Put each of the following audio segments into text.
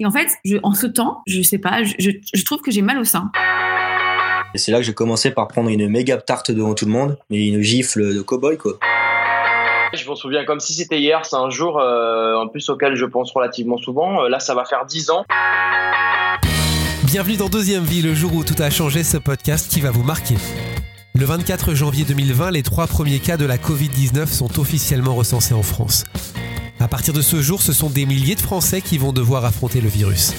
Et en fait, je, en ce temps, je sais pas, je, je trouve que j'ai mal au sein. Et c'est là que j'ai commencé par prendre une méga tarte devant tout le monde, mais une gifle de cow-boy quoi. Je m'en souviens comme si c'était hier, c'est un jour euh, en plus auquel je pense relativement souvent. Euh, là, ça va faire 10 ans. Bienvenue dans Deuxième Vie, le jour où tout a changé, ce podcast qui va vous marquer. Le 24 janvier 2020, les trois premiers cas de la Covid-19 sont officiellement recensés en France. À partir de ce jour, ce sont des milliers de Français qui vont devoir affronter le virus.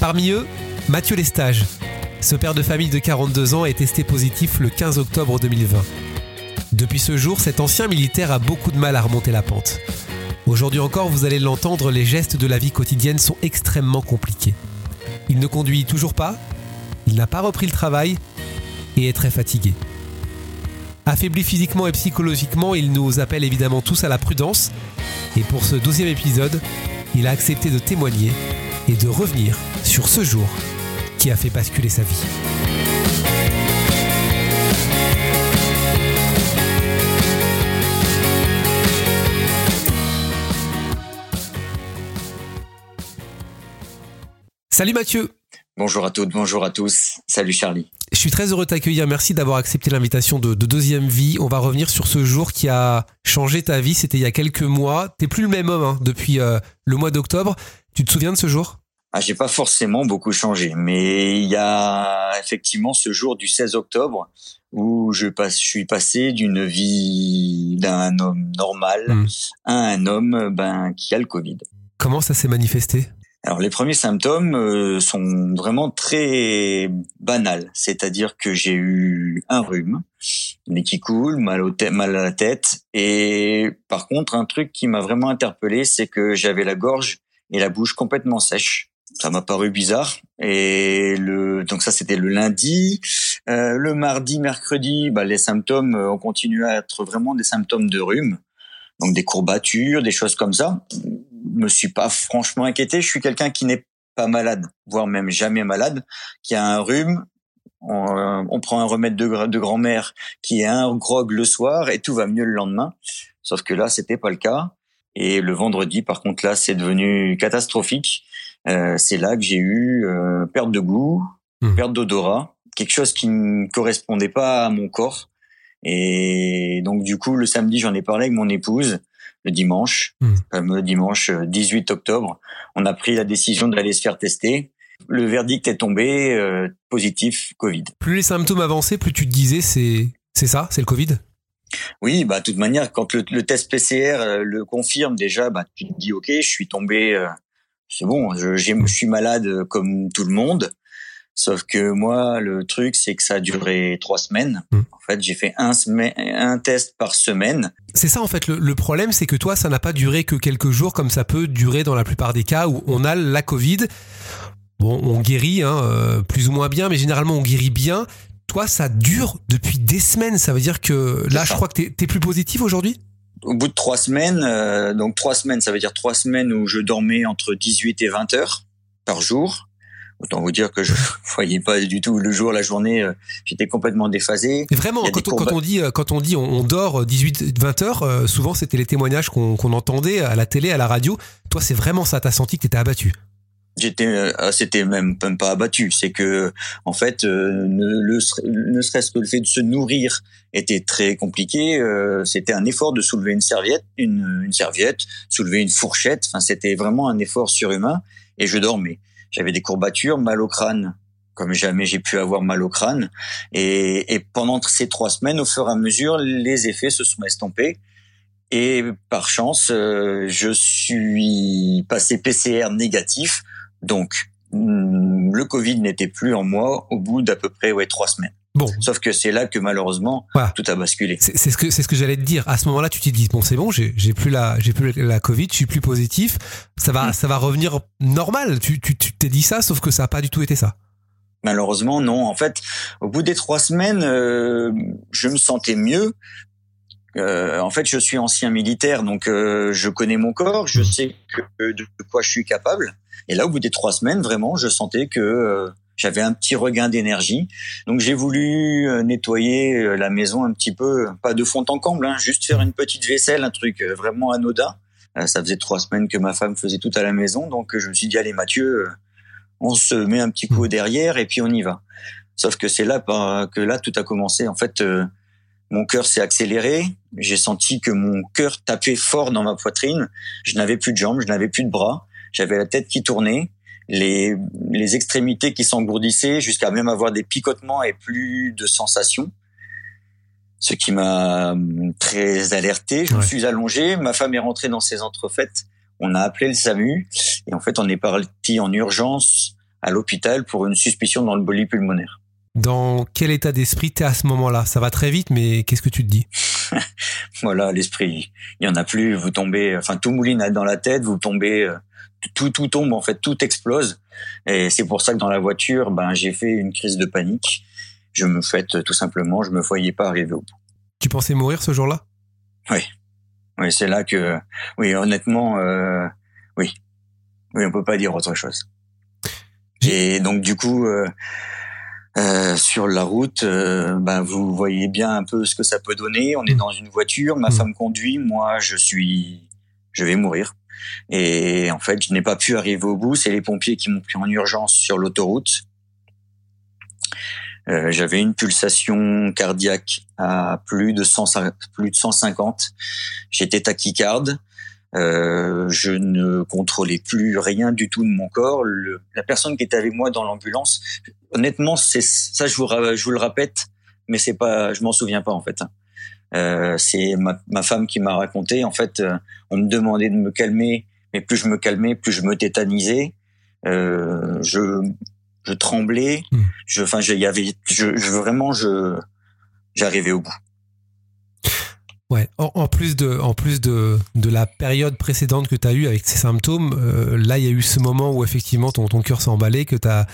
Parmi eux, Mathieu Lestage. Ce père de famille de 42 ans est testé positif le 15 octobre 2020. Depuis ce jour, cet ancien militaire a beaucoup de mal à remonter la pente. Aujourd'hui encore, vous allez l'entendre, les gestes de la vie quotidienne sont extrêmement compliqués. Il ne conduit toujours pas, il n'a pas repris le travail et est très fatigué. Affaibli physiquement et psychologiquement, il nous appelle évidemment tous à la prudence. Et pour ce douzième épisode, il a accepté de témoigner et de revenir sur ce jour qui a fait basculer sa vie. Salut Mathieu Bonjour à toutes, bonjour à tous. Salut Charlie. Je suis très heureux de t'accueillir. Merci d'avoir accepté l'invitation de, Deuxième Vie. On va revenir sur ce jour qui a changé ta vie. C'était il y a quelques mois. T'es plus le même homme hein, depuis euh, le mois d'octobre. Tu te souviens de ce jour? Ah, j'ai pas forcément beaucoup changé, mais il y a effectivement ce jour du 16 octobre où je passe, je suis passé d'une vie d'un homme normal hmm. à un homme ben qui a le Covid. Comment ça s'est manifesté? Alors les premiers symptômes euh, sont vraiment très banals, c'est-à-dire que j'ai eu un rhume, nez qui coule, mal, au mal à la tête, et par contre un truc qui m'a vraiment interpellé, c'est que j'avais la gorge et la bouche complètement sèche. Ça m'a paru bizarre. Et le donc ça c'était le lundi, euh, le mardi, mercredi, bah, les symptômes euh, ont continué à être vraiment des symptômes de rhume, donc des courbatures, des choses comme ça me suis pas franchement inquiété. Je suis quelqu'un qui n'est pas malade, voire même jamais malade, qui a un rhume. On, euh, prend un remède de, de grand-mère qui est un grog le soir et tout va mieux le lendemain. Sauf que là, c'était pas le cas. Et le vendredi, par contre, là, c'est devenu catastrophique. Euh, c'est là que j'ai eu euh, perte de goût, mmh. perte d'odorat, quelque chose qui ne correspondait pas à mon corps. Et donc, du coup, le samedi, j'en ai parlé avec mon épouse le dimanche, hmm. le dimanche 18 euh, octobre. On a pris la décision d'aller se faire tester. Le verdict est tombé, euh, positif Covid. Plus les symptômes avançaient, plus tu te disais c'est c'est ça, c'est le Covid? Oui, bah de toute manière, quand le, test PCR euh, le confirme déjà, bah tu te dis ok, je suis tombé, c'est bon, je, je suis malade comme tout le monde. Sauf que moi, le truc, c'est que ça a duré trois semaines. Hmm. En fait, j'ai fait un, un test par semaine. C'est ça, en fait. Le, problème, c'est que toi, ça n'a pas duré que quelques jours, comme ça peut durer dans la plupart des cas où on a la Covid. Bon, on guérit, hein, euh, plus ou moins bien, mais généralement, on guérit bien. Toi, ça dure depuis des semaines. Ça veut dire que là, je crois que tu es, plus positif aujourd'hui? Au bout de trois semaines, euh, donc trois semaines, ça veut dire trois semaines où je dormais entre 18 et 20 heures par jour. Autant vous dire que je voyais pas du tout le jour, la journée. Euh, j'étais complètement déphasé. Vraiment, quand on, quand on, dit, quand on dit on, dort 18, 20 heures, euh, souvent c'était les témoignages qu'on entendait à la télé, à la radio. Toi, c'est vraiment ça. T'as senti que t'étais abattu? J'étais, euh, ah, c'était même, même pas abattu. C'est que, en fait, ne, le, ne serait-ce que le fait de se nourrir était très compliqué. c'était un effort de soulever une serviette, une, une serviette, soulever une fourchette. Enfin, c'était vraiment un effort surhumain. Et je dormais j'avais des courbatures, mal au crâne, comme jamais j'ai pu avoir mal au crâne. Et, pendant ces trois semaines, au fur et à mesure, les effets se sont estompés. Et par chance, euh, je suis passé PCR négatif. Donc, mm, le Covid n'était plus en moi au bout d'à peu près trois semaines. Bon. Sauf que c'est là que malheureusement tout a basculé. C'est ce que c'est ce que j'allais te dire. À ce moment-là, tu te dis bon, c'est bon, j'ai plus la j'ai plus la Covid, je suis plus positif. Ça va mm. ça va revenir normal. Tu tu t'es dit ça, sauf que ça a pas du tout été ça. Malheureusement, non. En fait, au bout des trois semaines, euh, je me sentais mieux. Euh, en fait, je suis ancien militaire, donc euh, je connais mon corps, je mm. sais que, de quoi je suis capable. Et là, au bout des trois semaines, vraiment, je sentais que j'avais un petit regain d'énergie. Donc j'ai voulu euh, nettoyer euh, la maison un petit peu, pas de fond en comble, hein, juste faire une petite vaisselle, un truc euh, vraiment anodin. Ça faisait trois semaines que ma femme faisait tout à la maison, donc je me suis dit allez Mathieu, on se met un petit coup au derrière et puis on y va. Sauf que c'est là bah, que là tout a commencé. En fait, mon cœur s'est accéléré. J'ai senti que mon cœur tapait fort dans ma poitrine. Je n'avais plus de jambes, je n'avais plus de bras. J'avais la tête qui tournait, les, les extrémités qui s'engourdissaient, jusqu'à même avoir des picotements et plus de sensations. Ce qui m'a hum, très alerté. Je me suis allongé. Ma femme est rentrée dans ses entrefaites. On a appelé le SAMU et en fait on est parti en urgence à l'hôpital pour une suspicion d'embolie pulmonaire. Dans quel état d'esprit t'es à ce moment-là? Ça va très vite, mais qu'est-ce que tu te dis? Voilà, l'esprit, il y en a plus. Vous tombez, enfin tout mouline dans la tête. Vous tombez, euh, tout tout tombe en fait, tout explose. Et c'est pour ça que dans la voiture, ben j'ai fait une crise de panique. Je me fais tout simplement, je me voyais pas arriver au bout. Tu pensais mourir ce jour-là? Oui, c'est là que, oui, honnêtement, euh, oui, oui, on peut pas dire autre chose. Et donc du coup, euh, euh, sur la route, euh, ben vous voyez bien un peu ce que ça peut donner. On est dans une voiture, ma Mm. femme conduit, moi je suis, je vais mourir. Et en fait, je n'ai pas pu arriver au bout. C'est les pompiers qui m'ont pris en urgence sur l'autoroute. Euh, J'avais une pulsation cardiaque à plus de 100, plus de 150. J'étais tachycarde. Euh, je ne contrôlais plus rien du tout de mon corps. Le- la personne qui était avec moi dans l'ambulance, honnêtement, c'est ça. Je vous, ra- je vous le répète, mais c'est pas, je m'en souviens pas en fait. Euh, c'est ma, ma femme qui m'a raconté. En fait, euh, on me demandait de me calmer, mais plus je me calmais, plus je me tétanisais. Euh, je, je tremblais. Mm. Je, enfin, il y avait, je, je vraiment, je, j'arrivais au bout. Ouais. En, en plus de, en plus de, de la période précédente que tu as eue avec ces symptômes, euh, là, il y a eu ce moment où effectivement ton, ton cœur s'est emballé, que tu as,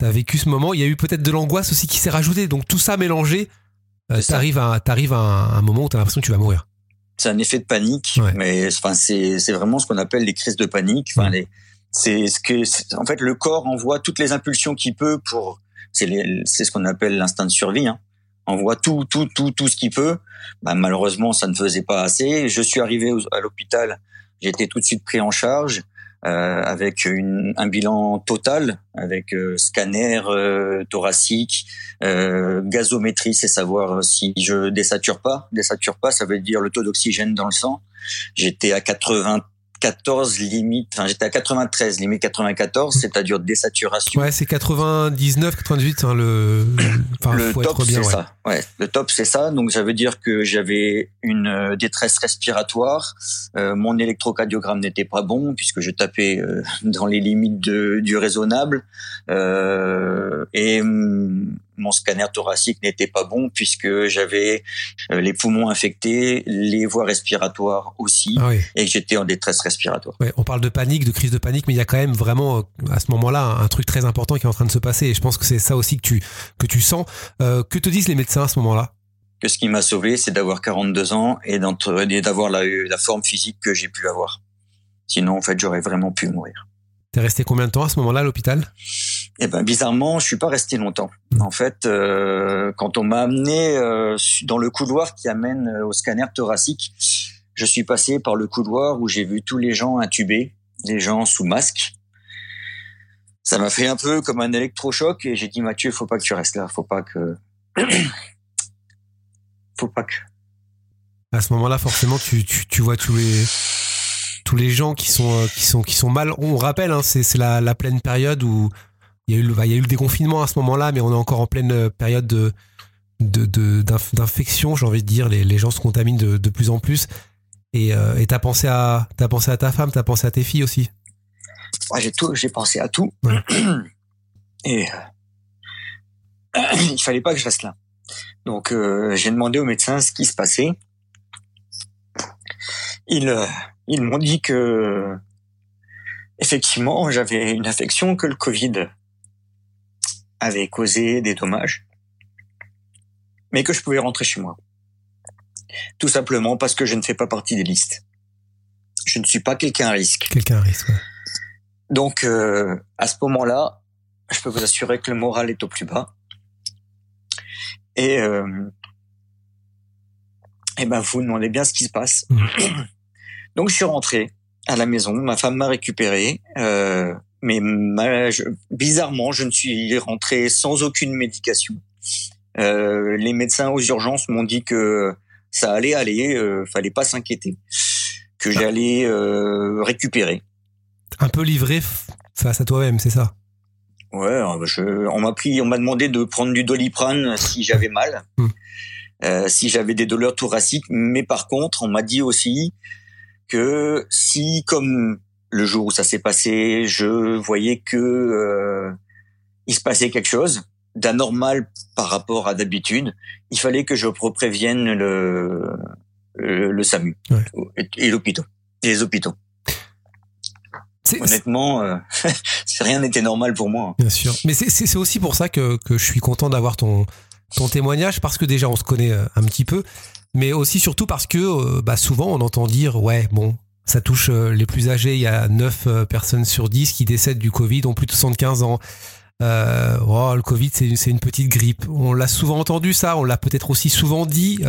vécu ce moment. Il y a eu peut-être de l'angoisse aussi qui s'est rajoutée. Donc tout ça mélangé, euh, t'arrives à, t'arrives à un, un moment où tu as l'impression que tu vas mourir. c'est un effet de panique, Ouais. mais enfin c'est c'est vraiment ce qu'on appelle les crises de panique. Enfin c'est ce que en fait le corps envoie toutes les impulsions qu'il peut pour c'est les- c'est ce qu'on appelle l'instinct de survie. Hein. Envoie tout tout tout tout ce qu'il peut. Bah, malheureusement ça ne faisait pas assez. Je suis arrivé à l'hôpital, j'ai été tout de suite pris en charge. Euh, avec une, un bilan total, avec euh, scanner euh, thoracique, gazométrie, c'est savoir si je désature pas. Désature pas, ça veut dire le taux d'oxygène dans le sang. J'étais à 94 limite, enfin j'étais à 93 limite 94, c'est-à-dire désaturation. Ouais, c'est 99, 98, hein, le, enfin, le top c'est ouais. ça. Ouais, le top c'est ça. Donc ça veut dire que j'avais une euh, détresse respiratoire. Euh, mon électrocardiogramme n'était pas bon puisque je tapais euh, dans les limites de, du raisonnable. Euh, et hum, mon scanner thoracique n'était pas bon puisque j'avais euh, les poumons infectés, les voies respiratoires aussi, Ah oui. et que j'étais en détresse respiratoire. Ouais, on parle de panique, de crise de panique, mais il y a quand même vraiment euh, à ce moment-là un, truc très important qui est en train de se passer. Et je pense que c'est ça aussi que tu que tu sens. Euh, que te disent les médecins à ce moment-là? Que ce qui m'a sauvé, c'est d'avoir 42 ans et d'avoir la, la forme physique que j'ai pu avoir. Sinon, en fait, j'aurais vraiment pu mourir. T'es resté combien de temps à ce moment-là à l'hôpital? Eh ben, bizarrement, je suis pas resté longtemps. En fait, euh, quand on m'a amené euh, dans le couloir qui amène euh, au scanner thoracique, je suis passé par le couloir où j'ai vu tous les gens intubés, les gens sous masque. Ça m'a fait un peu comme un électrochoc et j'ai dit Mathieu, faut pas que tu restes là, faut pas que, faut pas que. À ce moment-là, forcément, tu, tu, tu vois tous les tous les gens qui sont qui sont qui sont mal. On rappelle, hein, c'est c'est la, la pleine période où il y a eu le il y a eu le déconfinement à ce moment-là, mais on est encore en pleine euh, période de de de- d'inf- d'infection, j'ai envie de dire. Les, les gens se contaminent de, de plus en plus. Et euh, t'as pensé à t'as pensé à ta femme, t'as pensé à tes filles aussi? J'ai tout, j'ai pensé à tout. Ouais. Et euh, il fallait pas que je reste là. Donc, euh, j'ai demandé au médecin ce qui se passait. Ils, euh, ils m'ont dit que, effectivement, j'avais une infection que le Covid avait causé des dommages, mais que je pouvais rentrer chez moi. Tout simplement parce que je ne fais pas partie des listes. Je ne suis pas quelqu'un à risque. Quelqu'un risque. ouais. Donc, euh, à ce moment-là, je peux vous assurer que le moral est au plus bas. Et, euh, et ben, vous demandez bien ce qui se passe. Mhm. Donc, je suis rentré à la maison. Ma femme m'a récupéré. Euh, mais bizarrement, je ne suis rentré sans aucune médication. Euh, les médecins aux urgences m'ont dit que ça allait aller, euh, fallait pas s'inquiéter, que j'allais euh, récupérer. Un peu livré face à toi-même, c'est ça? Ouais, on m'a pris, on m'a demandé de prendre du doliprane si j'avais mal, hmm. euh, si j'avais des douleurs thoraciques. Mais par contre, on m'a dit aussi que si, comme le jour où ça s'est passé, je voyais que euh, il se passait quelque chose d'anormal par rapport à d'habitude, il fallait que je prévienne le le, SAMU et, l'hôpital, les hôpitaux. Honnêtement, euh, rien n'était normal pour moi. Bien sûr. Mais c'est aussi pour ça que, que je suis content d'avoir ton, ton témoignage, parce que déjà on se connaît euh, un petit peu, mais aussi surtout parce que euh, bah, souvent on entend dire, ouais, bon, ça touche les plus âgés, il y a 9 personnes sur 10 qui décèdent du Covid, ont plus de 75 ans. Euh, oh, le Covid, c'est une petite grippe. On l'a souvent entendu ça, on l'a peut-être aussi souvent dit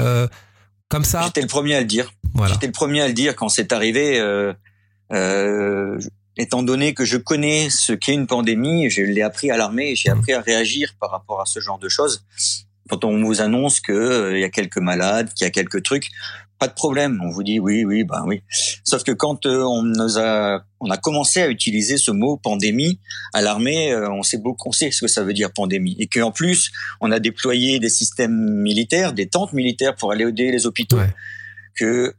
comme ça. J'étais le premier à le dire. Voilà. J'étais le premier à le dire quand c'est arrivé. Euh, euh, étant donné que je connais ce qu'est une pandémie, je l'ai appris à l'armée, j'ai appris à réagir par rapport à ce genre de choses. Quand on vous annonce qu'il euh, y a quelques malades, qu'il y a quelques trucs, pas de problème. On vous dit oui, oui, bah oui. Sauf que quand euh, on nous a, on a commencé à utiliser ce mot pandémie à l'armée, euh, on sait beaucoup, on sait ce que ça veut dire pandémie, et qu'en plus on a déployé des systèmes militaires, des tentes militaires pour aller aider les hôpitaux. Que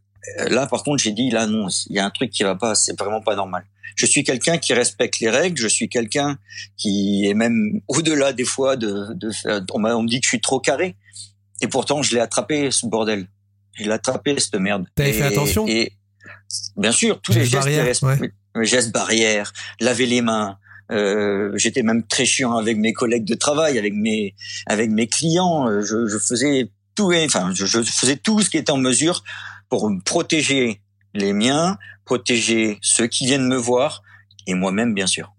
là, par contre, j'ai dit là non, il y a un truc qui va pas, c'est vraiment pas normal. Je suis quelqu'un qui respecte les règles. Je suis quelqu'un qui est même au-delà des fois de, de faire. On, on me dit que je suis trop carré. Et pourtant, je l'ai attrapé ce bordel. Je l'ai attrapé cette merde. T'avais fait attention? Et bien sûr, tous les gestes, barrières, gestes barrières, laver les mains. Euh, J'étais même très chiant avec mes collègues de travail, avec mes avec mes clients. Je, je faisais tout, enfin, je, je faisais tout ce qui était en mesure pour protéger les miens, protéger ceux qui viennent me voir et moi-même, bien sûr.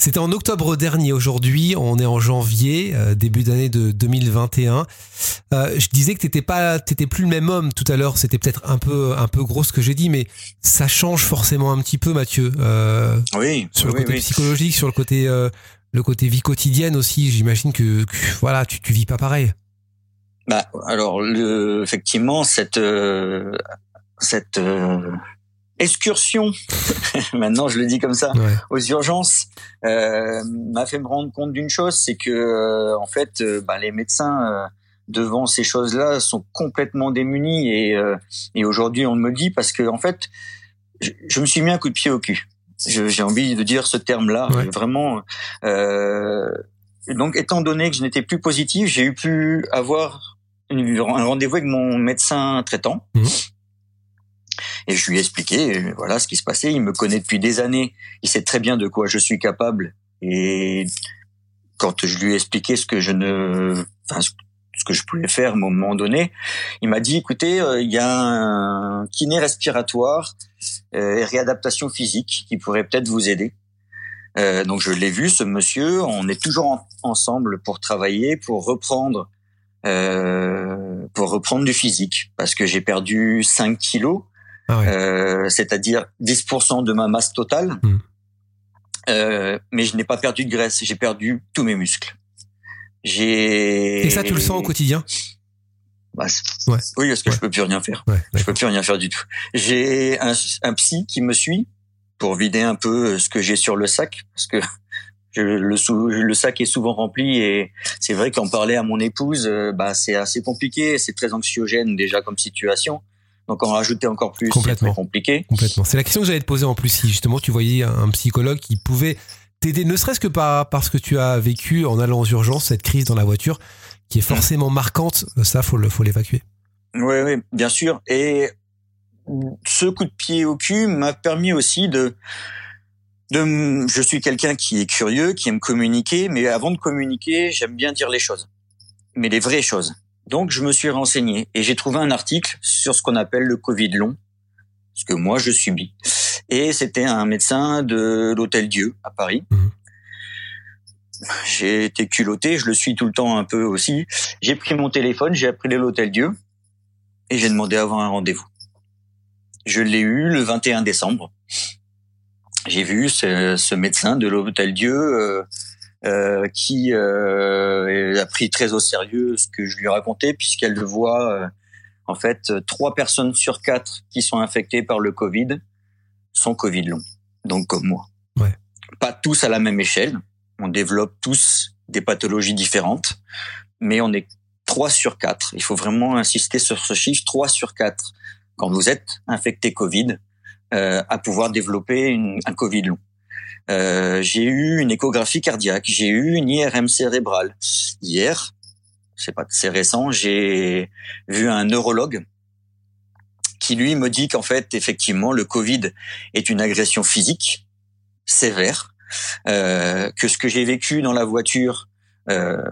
C'était en octobre dernier. Aujourd'hui, on est en janvier, euh, début d'année de 2021. Euh, je disais que t'étais pas, t'étais plus le même homme tout à l'heure. C'était peut-être un peu, un peu gros ce que j'ai dit, mais ça change forcément un petit peu, Mathieu. Euh, oui. Sur le côté psychologique, sur le côté, le côté vie quotidienne aussi. J'imagine que, voilà, tu, tu vis pas pareil. Bah, alors, le, effectivement, cette, cette excursion, maintenant je le dis comme ça, aux urgences, euh, m'a fait me rendre compte d'une chose, c'est que euh, en fait, euh, bah, les médecins euh, devant ces choses-là sont complètement démunis et, et aujourd'hui on me dit parce que en fait, je, me suis mis un coup de pied au cul. J'ai envie de dire ce terme-là, vraiment. donc, étant donné que je n'étais plus positif, j'ai eu pu avoir un rendez-vous avec mon médecin traitant. Mmh. Et je lui ai expliqué, voilà, ce qui se passait. Il me connaît depuis des années. Il sait très bien de quoi je suis capable. Et quand je lui ai expliqué ce que je ne, enfin, ce que je pouvais faire à un moment donné, il m'a dit, écoutez, euh, il y a un kiné respiratoire euh, et réadaptation physique qui pourrait peut-être vous aider. Euh, donc je l'ai vu, ce monsieur. On est toujours ensemble pour travailler, pour reprendre, euh, pour reprendre du physique, parce que j'ai perdu 5 kilos ah euh, c'est-à-dire 10% de ma masse totale. Hmm. Euh, mais je n'ai pas perdu de graisse, j'ai perdu tous mes muscles. J'ai. Et ça, tu le sens au quotidien? Bah, ouais. Oui, parce que je peux plus rien faire. Ouais, je peux plus rien faire du tout. J'ai un, un, psy qui me suit pour vider un peu ce que j'ai sur le sac, parce que je, le, le sac est souvent rempli et c'est vrai qu'en parler à mon épouse, euh, bah c'est assez compliqué, c'est très anxiogène déjà comme situation. Donc en rajouter encore plus, c'est compliqué. Complètement. C'est la question que j'allais te poser en plus. Si justement tu voyais un psychologue qui pouvait t'aider, ne serait-ce que par parce que tu as vécu en allant aux urgences cette crise dans la voiture, qui est forcément marquante. Ça, faut le, faut l'évacuer. Oui, oui, bien sûr. Et ce coup de pied au cul m'a permis aussi de de, je suis quelqu'un qui est curieux, qui aime communiquer, mais avant de communiquer, j'aime bien dire les choses, mais les vraies choses. Donc, je me suis renseigné et j'ai trouvé un article sur ce qu'on appelle le Covid long, ce que moi je subis. Et c'était un médecin de l'Hôtel Dieu à Paris. Mhm. J'ai été culotté, je le suis tout le temps un peu aussi. J'ai pris mon téléphone, j'ai appelé l'Hôtel Dieu et j'ai demandé à avoir un rendez-vous. Je l'ai eu le 21 décembre. J'ai vu ce, ce, médecin de l'Hôtel Dieu euh, qui euh, a pris très au sérieux ce que je lui racontais, puisqu'elle le voit euh, en fait trois personnes sur quatre qui sont infectées par le Covid sont Covid long, donc comme moi. Ouais. Pas tous à la même échelle. On développe tous des pathologies différentes, mais on est 3 sur 4. Il faut vraiment insister sur ce chiffre, 3 sur 4. Quand vous êtes infecté Covid, euh, à pouvoir développer une, un Covid long. Euh, j'ai eu une échographie cardiaque, j'ai eu une IRM cérébrale. Hier, c'est pas c'est récent, j'ai vu un neurologue qui lui me dit qu'en fait effectivement le Covid est une agression physique sévère, euh, que ce que j'ai vécu dans la voiture euh,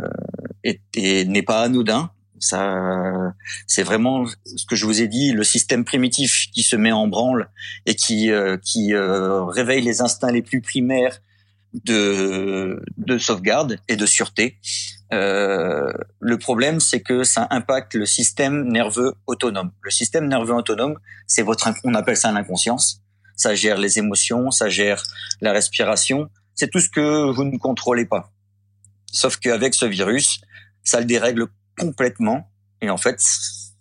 n'est pas anodin. Ça, c'est vraiment ce que je vous ai dit, le système primitif qui se met en branle et qui euh, qui euh, réveille les instincts les plus primaires de de sauvegarde et de sûreté. Euh, le problème, c'est que ça impacte le système nerveux autonome. Le système nerveux autonome, c'est votre, on appelle ça l'inconscience. Ça gère les émotions, ça gère la respiration. C'est tout ce que vous ne contrôlez pas. Sauf qu'avec ce virus, ça le dérègle complètement. Et en fait,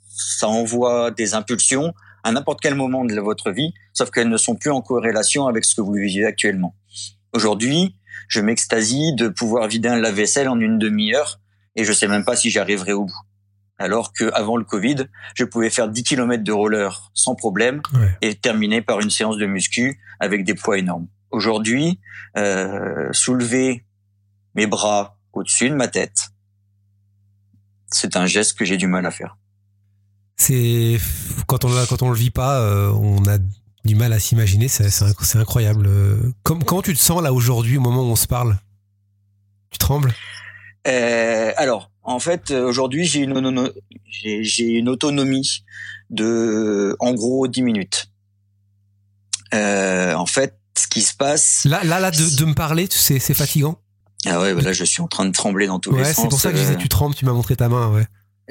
ça envoie des impulsions à n'importe quel moment de votre vie, sauf qu'elles ne sont plus en corrélation avec ce que vous vivez actuellement. Aujourd'hui, je m'extasie de pouvoir vider un lave-vaisselle en une demi-heure et je sais même pas si j'y arriverai au bout. Alors que avant le Covid, je pouvais faire 10 km de roller sans problème Ouais. et terminer par une séance de muscu avec des poids énormes. Aujourd'hui, euh, soulever mes bras au-dessus de ma tête, c'est un geste que j'ai du mal à faire. C'est quand on quand on le vit pas, euh, on a du mal à s'imaginer. C'est c'est inc- c'est incroyable. Euh, Comme comment tu te sens là aujourd'hui au moment où on se parle? Tu trembles? Euh, alors, en fait, aujourd'hui, j'ai une, j'ai autonomie de, en gros, 10 minutes. Euh, en fait, ce qui se passe... Là là là de, de me parler, c'est fatigant? Ah ouais, bah là, je suis en train de trembler dans tous les sens. c'est pour ça que je disais euh, tu trembles. Tu m'as montré ta main. Ouais.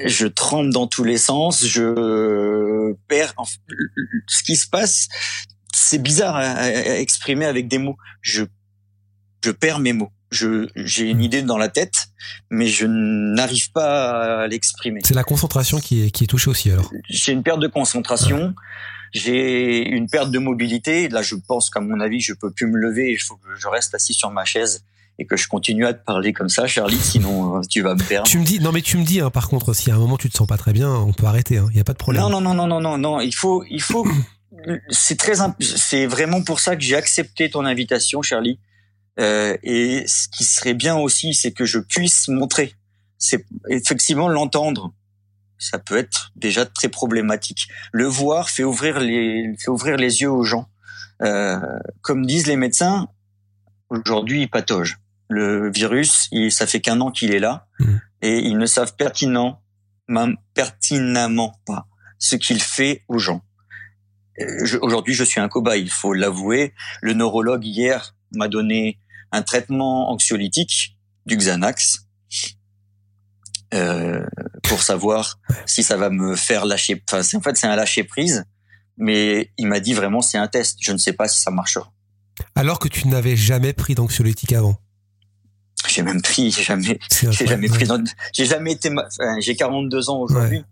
je tremble dans tous les sens, je perds. Ce qui se passe, c'est bizarre à, exprimer avec des mots. Je, je perds mes mots. Je, j'ai une idée dans la tête, mais je n'arrive pas à l'exprimer. C'est la concentration qui est qui est touchée aussi alors. J'ai une perte de concentration, j'ai une perte de mobilité. Là, je pense qu'à mon avis, je peux plus me lever. Il faut que je reste assis sur ma chaise et que je continue à te parler comme ça, Charlie. Sinon, euh, tu vas me perdre. Tu me dis non mais tu me dis hein, par contre si à un moment tu te sens pas très bien, on peut arrêter. Il y a pas de problème. Non, non, non, non, non, non, non. Il faut, il faut. C'est très, c'est vraiment pour ça que j'ai accepté ton invitation, Charlie. Euh, et ce qui serait bien aussi, c'est que je puisse montrer. C'est effectivement l'entendre. Ça peut être déjà très problématique. Le voir fait ouvrir les, fait ouvrir les yeux aux gens. Euh, comme disent les médecins, aujourd'hui, ils pataugent. Le virus, il, ça fait qu'un an qu'il est là, Mhm. et ils ne savent pertinent, même pertinemment pas ce qu'il fait aux gens. Euh, Aujourd'hui, je suis un cobaye, il faut l'avouer. Le neurologue hier m'a donné un traitement anxiolytique, du Xanax, euh, pour savoir si ça va me faire lâcher. Enfin, c'est- en fait, c'est un lâcher prise, mais il m'a dit vraiment c'est un test. Je ne sais pas si ça marchera. Alors que tu n'avais jamais pris d'anxiolytique avant. J'ai même pris, j'ai jamais, j'ai jamais pris, j'ai jamais été, enfin, j'ai 42 ans aujourd'hui.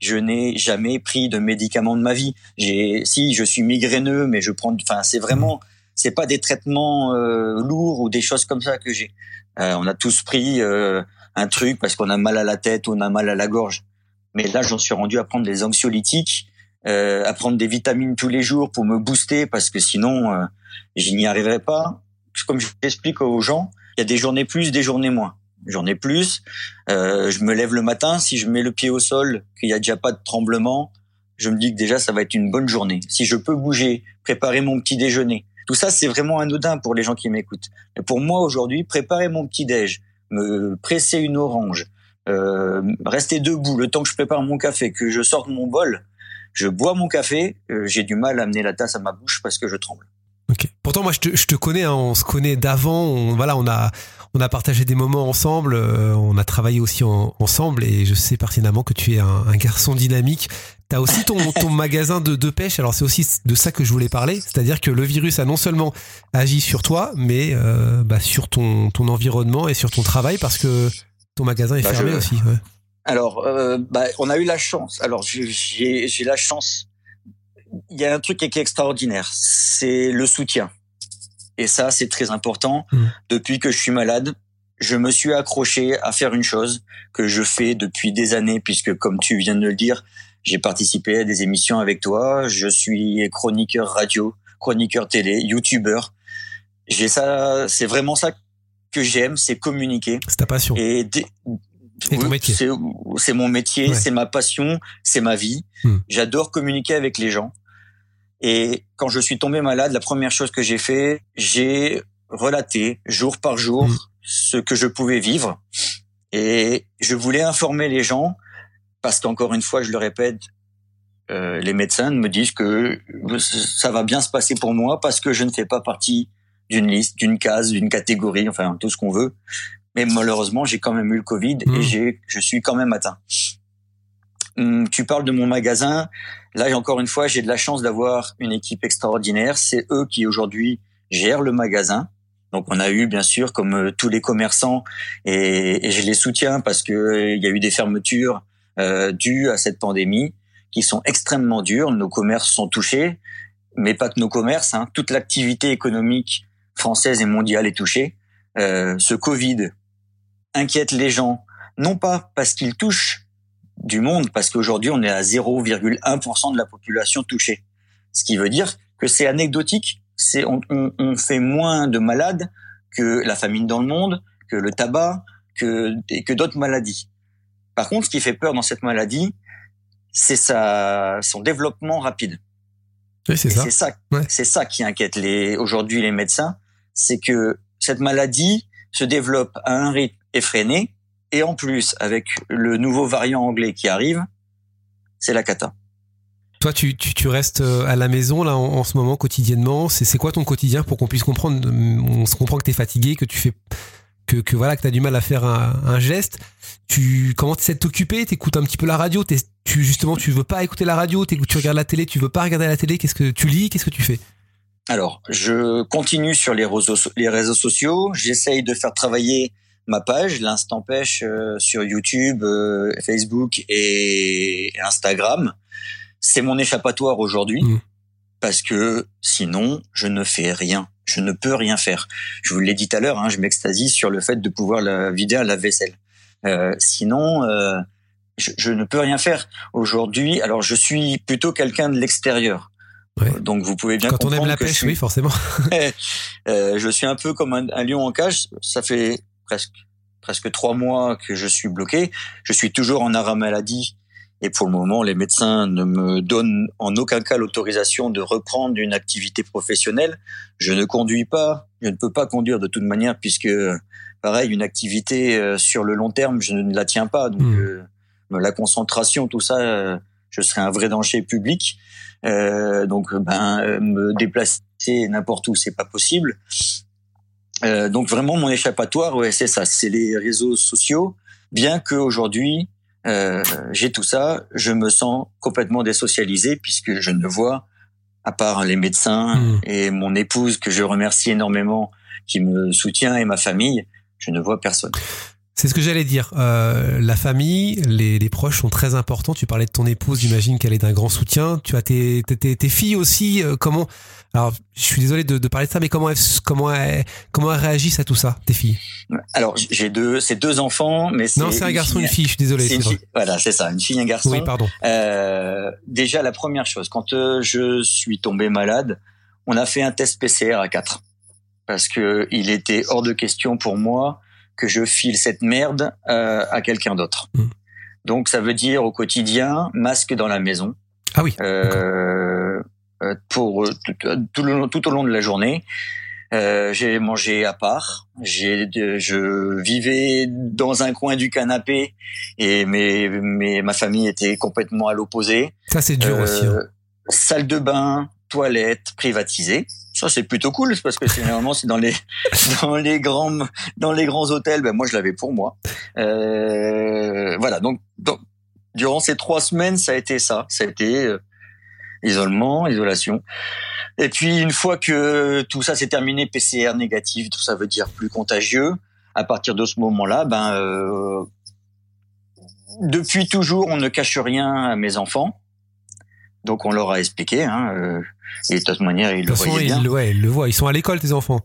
Je n'ai jamais pris de médicaments de ma vie. J'ai, si, je suis migraineux, mais je prends, enfin, c'est vraiment, c'est pas des traitements euh, lourds ou des choses comme ça que j'ai. Euh, on a tous pris euh, un truc parce qu'on a mal à la tête, on a mal à la gorge. Mais là, j'en suis rendu à prendre des anxiolytiques, à prendre des vitamines tous les jours pour me booster parce que sinon, je n'y arriverais pas. Comme je l'explique aux gens, il y a des journées plus, des journées moins. Journée plus, euh, je me lève le matin, si je mets le pied au sol, qu'il y a déjà pas de tremblement, je me dis que déjà ça va être une bonne journée. Si je peux bouger, préparer mon petit déjeuner, tout ça c'est vraiment anodin pour les gens qui m'écoutent. Mais pour moi aujourd'hui, préparer mon petit déj, me presser une orange, euh, rester debout le temps que je prépare mon café, que je sorte mon bol, je bois mon café, euh, j'ai du mal à amener la tasse à ma bouche parce que je tremble. Ok. Pourtant, moi, je te, je te connais. hein, on se connaît d'avant. On, voilà, on a, on a partagé des moments ensemble. euh, on a travaillé aussi en- ensemble, et je sais pertinemment que tu es un, un garçon dynamique. T'as aussi ton, ton magasin de, de pêche. Alors c'est aussi de ça que je voulais parler. C'est-à-dire que le virus a non seulement agi sur toi, mais euh, bah, sur ton, ton environnement et sur ton travail parce que ton magasin est Bah, fermé je- aussi. ouais. Alors, euh, bah, on a eu la chance. Alors, j'ai la chance. Il y a un truc qui est extraordinaire, c'est le soutien. Et ça, c'est très important. Mm. Depuis que je suis malade, je me suis accroché à faire une chose que je fais depuis des années, puisque comme tu viens de le dire, j'ai participé à des émissions avec toi. Je suis chroniqueur radio, chroniqueur télé, youtubeur. J'ai ça, c'est vraiment ça que j'aime, c'est communiquer. C'est ta passion. Et. C'est, c'est mon métier, Ouais. c'est ma passion, c'est ma vie. Hmm. J'adore communiquer avec les gens. Et quand je suis tombé malade, la première chose que j'ai fait, j'ai relaté jour par jour Hmm. ce que je pouvais vivre. Et je voulais informer les gens parce qu'encore une fois, je le répète, euh, les médecins me disent que ça va bien se passer pour moi parce que je ne fais pas partie d'une liste, d'une case, d'une catégorie, enfin tout ce qu'on veut. Mais malheureusement, j'ai quand même eu le Covid Mmh. et j'ai, je suis quand même atteint. Hum, Tu parles de mon magasin. Là, encore une fois, j'ai de la chance d'avoir une équipe extraordinaire. C'est eux qui aujourd'hui gèrent le magasin. Donc, on a eu bien sûr, comme euh, tous les commerçants, et, je les soutiens parce que euh, il y a eu des fermetures euh, dues à cette pandémie qui sont extrêmement dures. Nos commerces sont touchés, mais pas que nos commerces. Hein. Toute l'activité économique française et mondiale est touchée. Euh, ce Covid inquiète les gens, non pas parce qu'il touche du monde, parce qu'aujourd'hui on est à 0,1% de la population touchée. Ce qui veut dire que c'est anecdotique, c'est on, on, on fait moins de malades que la famine dans le monde, que le tabac, que, et que d'autres maladies. Par contre, ce qui fait peur dans cette maladie, c'est sa, son développement rapide. Oui, c'est ça. C'est ça, Ouais. c'est ça qui inquiète les aujourd'hui les médecins, c'est que cette maladie se développe à un rythme effréné et en plus avec le nouveau variant anglais qui arrive, c'est la cata. Toi, tu, tu, tu restes euh, à la maison là en, en ce moment quotidiennement. C'est quoi ton quotidien pour qu'on puisse comprendre On se comprend que t'es fatigué, que tu fais que, que voilà que t'as du mal à faire un, un geste. Tu comment tu essaies de t'occuper? T'écoutes un petit peu la radio? Tu justement tu veux pas écouter la radio? Tu regardes la télé? Tu veux pas regarder la télé? Qu'est-ce que tu lis? Qu'est-ce que tu fais? Alors, je continue sur les réseaux, les réseaux sociaux. J'essaye de faire travailler ma page, l'instant pêche, euh, sur YouTube, euh, Facebook et Instagram. C'est mon échappatoire aujourd'hui Mm. parce que sinon, je ne fais rien. Je ne peux rien faire. Je vous l'ai dit tout à l'heure, hein, je m'extasie sur le fait de pouvoir la vider à la vaisselle. Euh, sinon, euh, je, je ne peux rien faire aujourd'hui. Alors, je suis plutôt quelqu'un de l'extérieur. Ouais. Donc, vous pouvez bien Quand on aime la que je pêche, suis- oui, forcément. euh, je suis un peu comme un, un lion en cage. Ça fait presque presque trois mois que je suis bloqué. Je suis toujours en arrêt maladie et pour le moment, les médecins ne me donnent en aucun cas l'autorisation de reprendre une activité professionnelle. Je ne conduis pas, je ne peux pas conduire de toute manière puisque pareil, une activité euh, sur le long terme, je ne la tiens pas. Donc Mm. euh, la concentration, tout ça, euh, je serais un vrai danger public. Euh, donc ben me déplacer n'importe où, c'est pas possible. Euh, donc vraiment mon échappatoire, ouais, c'est ça, c'est les réseaux sociaux. Bien que aujourd'hui euh, j'ai tout ça, je me sens complètement désocialisé puisque je ne vois, à part les médecins Mm. et mon épouse que je remercie énormément, qui me soutient et ma famille, je ne vois personne. C'est ce que j'allais dire. Euh, la famille, les, les proches sont très importants. Tu parlais de ton épouse, j'imagine qu'elle est d'un grand soutien. Tu as tes, tes, tes- filles aussi. euh, comment Alors, je suis désolé de, de parler de ça, mais comment elles, comment elles, comment elles réagissent à tout ça, tes filles? Alors j'ai deux, c'est deux enfants, mais c'est Non, c'est un garçon, fille- une fille. Je suis désolé. c'est fille. Voilà, c'est ça, une fille, un garçon. Oui, pardon. Euh, déjà, la première chose, quand euh, je suis tombé malade, on a fait un test PCR à 4 parce que il était hors de question pour moi que je file cette merde euh, à quelqu'un d'autre. Mm. Donc, ça veut dire au quotidien masque dans la maison Ah oui. euh, euh, pour euh, tout, tout le long- tout au long de la journée. Euh, j'ai mangé à part. J'ai, je vivais dans un coin du canapé et mes, mes, ma famille était complètement à l'opposé. Ça, c'est dur Euh, aussi. hein. Salle de bain, toilette privatisée. Ça c'est plutôt cool parce que généralement c'est dans les dans les grands dans les grands hôtels. Ben moi je l'avais pour moi. Euh, voilà donc, donc durant ces trois semaines, ça a été ça. Ça a été euh, isolement, isolation. Et puis une fois que tout ça s'est terminé, PCR négatif, tout ça veut dire plus contagieux. À partir de ce moment-là, ben euh, depuis toujours, on ne cache rien à mes enfants. Donc on leur a expliqué. Hein, euh, et de toute manière, ils De le façon, voyaient bien. ils, ouais, ils le voient. Ils sont à l'école, tes enfants.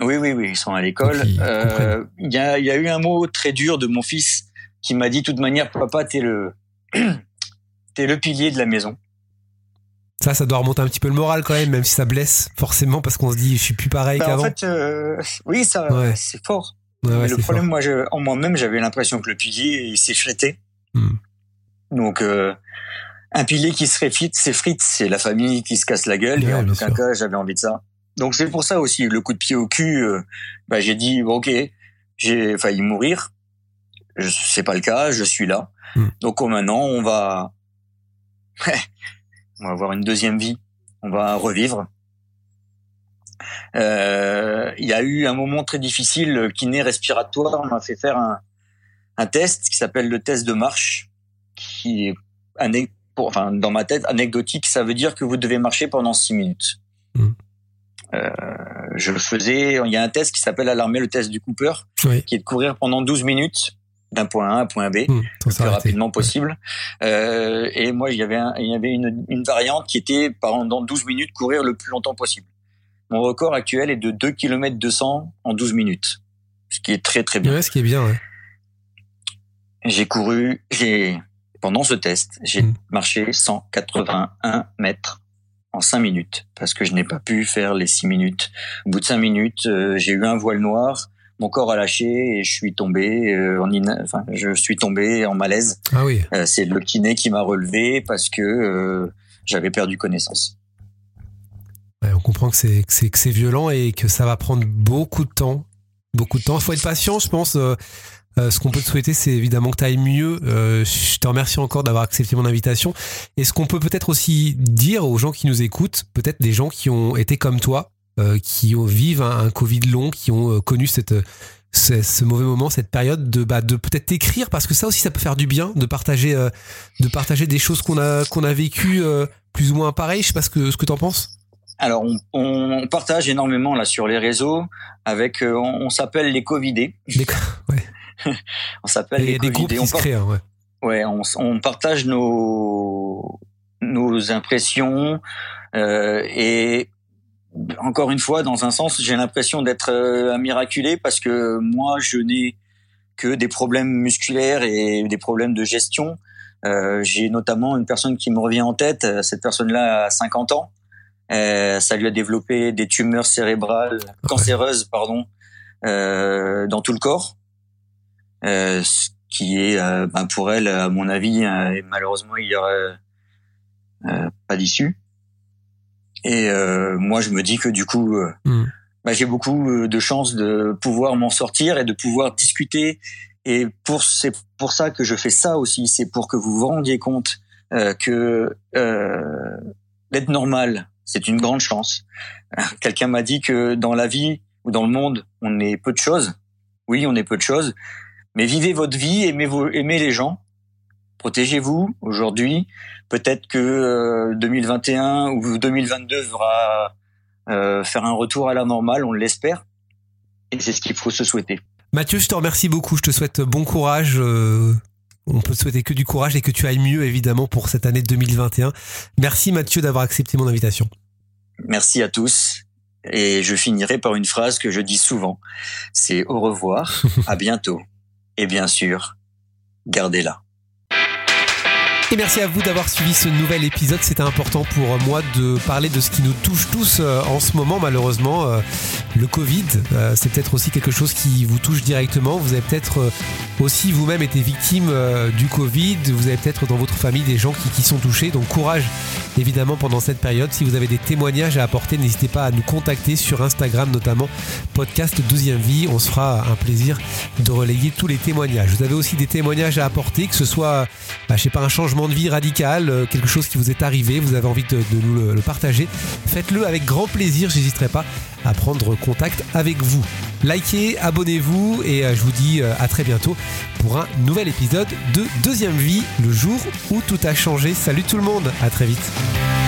Oui, oui, oui, ils sont à l'école. Euh, Il y, a, il y a eu un mot très dur de mon fils qui m'a dit, de toute manière, papa, t'es le, t'es le pilier de la maison. Ça, ça doit remonter un petit peu le moral quand même, même si ça blesse forcément parce qu'on se dit, je suis plus pareil Bah, en qu'avant. fait, euh, oui, ça, Ouais. c'est fort. Ouais, ouais, Mais le problème, fort. moi, je, en moi-même, j'avais l'impression que le pilier, il s'effritait. Hmm. Donc, euh, un pilier qui se réfite, s'effrite, c'est la famille qui se casse la gueule. Ouais, et en aucun sûr. cas, j'avais envie de ça. Donc, c'est pour ça aussi, le coup de pied au cul, euh, bah, j'ai dit, bon, ok, j'ai failli mourir. C'est pas le cas, je suis là. Hmm. Donc, oh, maintenant, on va, on va avoir une deuxième vie. On va revivre. Euh, Il y a eu un moment très difficile, le kiné respiratoire on m'a fait faire un, un test qui s'appelle le test de marche, qui est ané- pour, enfin, dans ma tête anecdotique. Ça veut dire que vous devez marcher pendant six minutes. Mm. Euh, je le faisais. Il y a un test qui s'appelle à l'armée le test du Cooper, Oui. qui est de courir pendant 12 minutes d'un point A à un point B Hmm, le plus rapidement possible. Euh, et moi, il y avait, un- il y avait une, une variante qui était pendant 12 minutes courir le plus longtemps possible. Mon record actuel est de 2 km 200 en 12 minutes, ce qui est très très bien. Ouais, ce qui est bien, ouais. J'ai couru, j'ai pendant ce test, j'ai Mm. marché 181 mètres en 5 minutes parce que je n'ai pas pu faire les 6 minutes. Au bout de 5 minutes, euh, j'ai eu un voile noir, mon corps a lâché et je suis tombé euh, en ina- enfin je suis tombé en malaise. Ah oui. Euh, c'est le kiné qui m'a relevé parce que j'avais perdu connaissance. Ouais, on comprend que c'est que c'est que c'est violent et que ça va prendre beaucoup de temps, beaucoup de temps. Il faut être patient, je pense. Euh, ce qu'on peut te souhaiter, c'est évidemment que tu ailles mieux. Euh, je te remercie encore d'avoir accepté mon invitation. Et ce qu'on peut peut-être aussi dire aux gens qui nous écoutent, peut-être des gens qui ont été comme toi, euh, qui ont, vivent un, un Covid long, qui ont connu cette, ce, ce mauvais moment, cette période, de, bah, de peut-être t'écrire, parce que ça aussi, ça peut faire du bien, de partager, de partager des choses qu'on a, qu'on a vécues plus ou moins pareilles. Je sais pas ce que, ce que t'en penses. Alors on, on partage énormément là sur les réseaux avec euh, on, on s'appelle les Covidés. Des- ouais. On s'appelle Et les des groupes qui On, se par- créent, ouais. ouais, on, on partage nos nos impressions euh, et encore une fois dans un sens j'ai l'impression d'être euh, un miraculé parce que moi je n'ai que des problèmes musculaires et des problèmes de gestion. Euh, j'ai notamment une personne qui me revient en tête. Euh, Cette personne-là a 50 ans. Euh, ça lui a développé des tumeurs cérébrales, cancéreuses, pardon, euh, dans tout le corps. Euh, ce qui est, euh, ben, pour elle, à mon avis, euh, malheureusement, il y aurait euh, pas d'issue. Et euh, moi, je me dis que du coup, euh, Mm. bah, j'ai beaucoup euh, de chances de pouvoir m'en sortir et de pouvoir discuter. Et pour c'est pour ça que je fais ça aussi, c'est pour que vous vous rendiez compte euh, que euh, d'être normal, c'est une grande chance. Quelqu'un m'a dit que dans la vie ou dans le monde, on est peu de choses. Oui, on est peu de choses, mais vivez votre vie, aimez vos, aimez les gens, protégez-vous aujourd'hui. Peut-être que euh, 2021 ou 2022 va euh, faire un retour à la normale, on l'espère. Et c'est ce qu'il faut se souhaiter. Mathieu, je te remercie beaucoup. Je te souhaite bon courage. euh, on peut te souhaiter que du courage et que tu ailles mieux, évidemment, pour cette année 2021. Merci, Mathieu, d'avoir accepté mon invitation. Merci à tous. Et je finirai par une phrase que je dis souvent. C'est au revoir, à bientôt. Et bien sûr, gardez-la. Et merci à vous d'avoir suivi ce nouvel épisode. C'était important pour moi de parler de ce qui nous touche tous euh, en ce moment, malheureusement. Euh, Le Covid, euh, c'est peut-être aussi quelque chose qui vous touche directement. Vous avez peut-être aussi vous-même été victime du Covid. Vous avez peut-être dans votre famille des gens qui, qui sont touchés. Donc courage, évidemment, pendant cette période. Si vous avez des témoignages à apporter, n'hésitez pas à nous contacter sur Instagram, notamment podcast Deuxième Vie. On se fera un plaisir de relayer tous les témoignages. Vous avez aussi des témoignages à apporter, que ce soit, bah, je sais pas, un changement de vie radical, euh, quelque chose qui vous est arrivé, vous avez envie de, nous le, le partager. Faites-le avec grand plaisir, j'hésiterai pas à prendre contact avec vous. Likez, abonnez-vous et euh, je vous dis euh, à très bientôt pour un nouvel épisode de Deuxième Vie, le jour où tout a changé. Salut tout le monde, à très vite.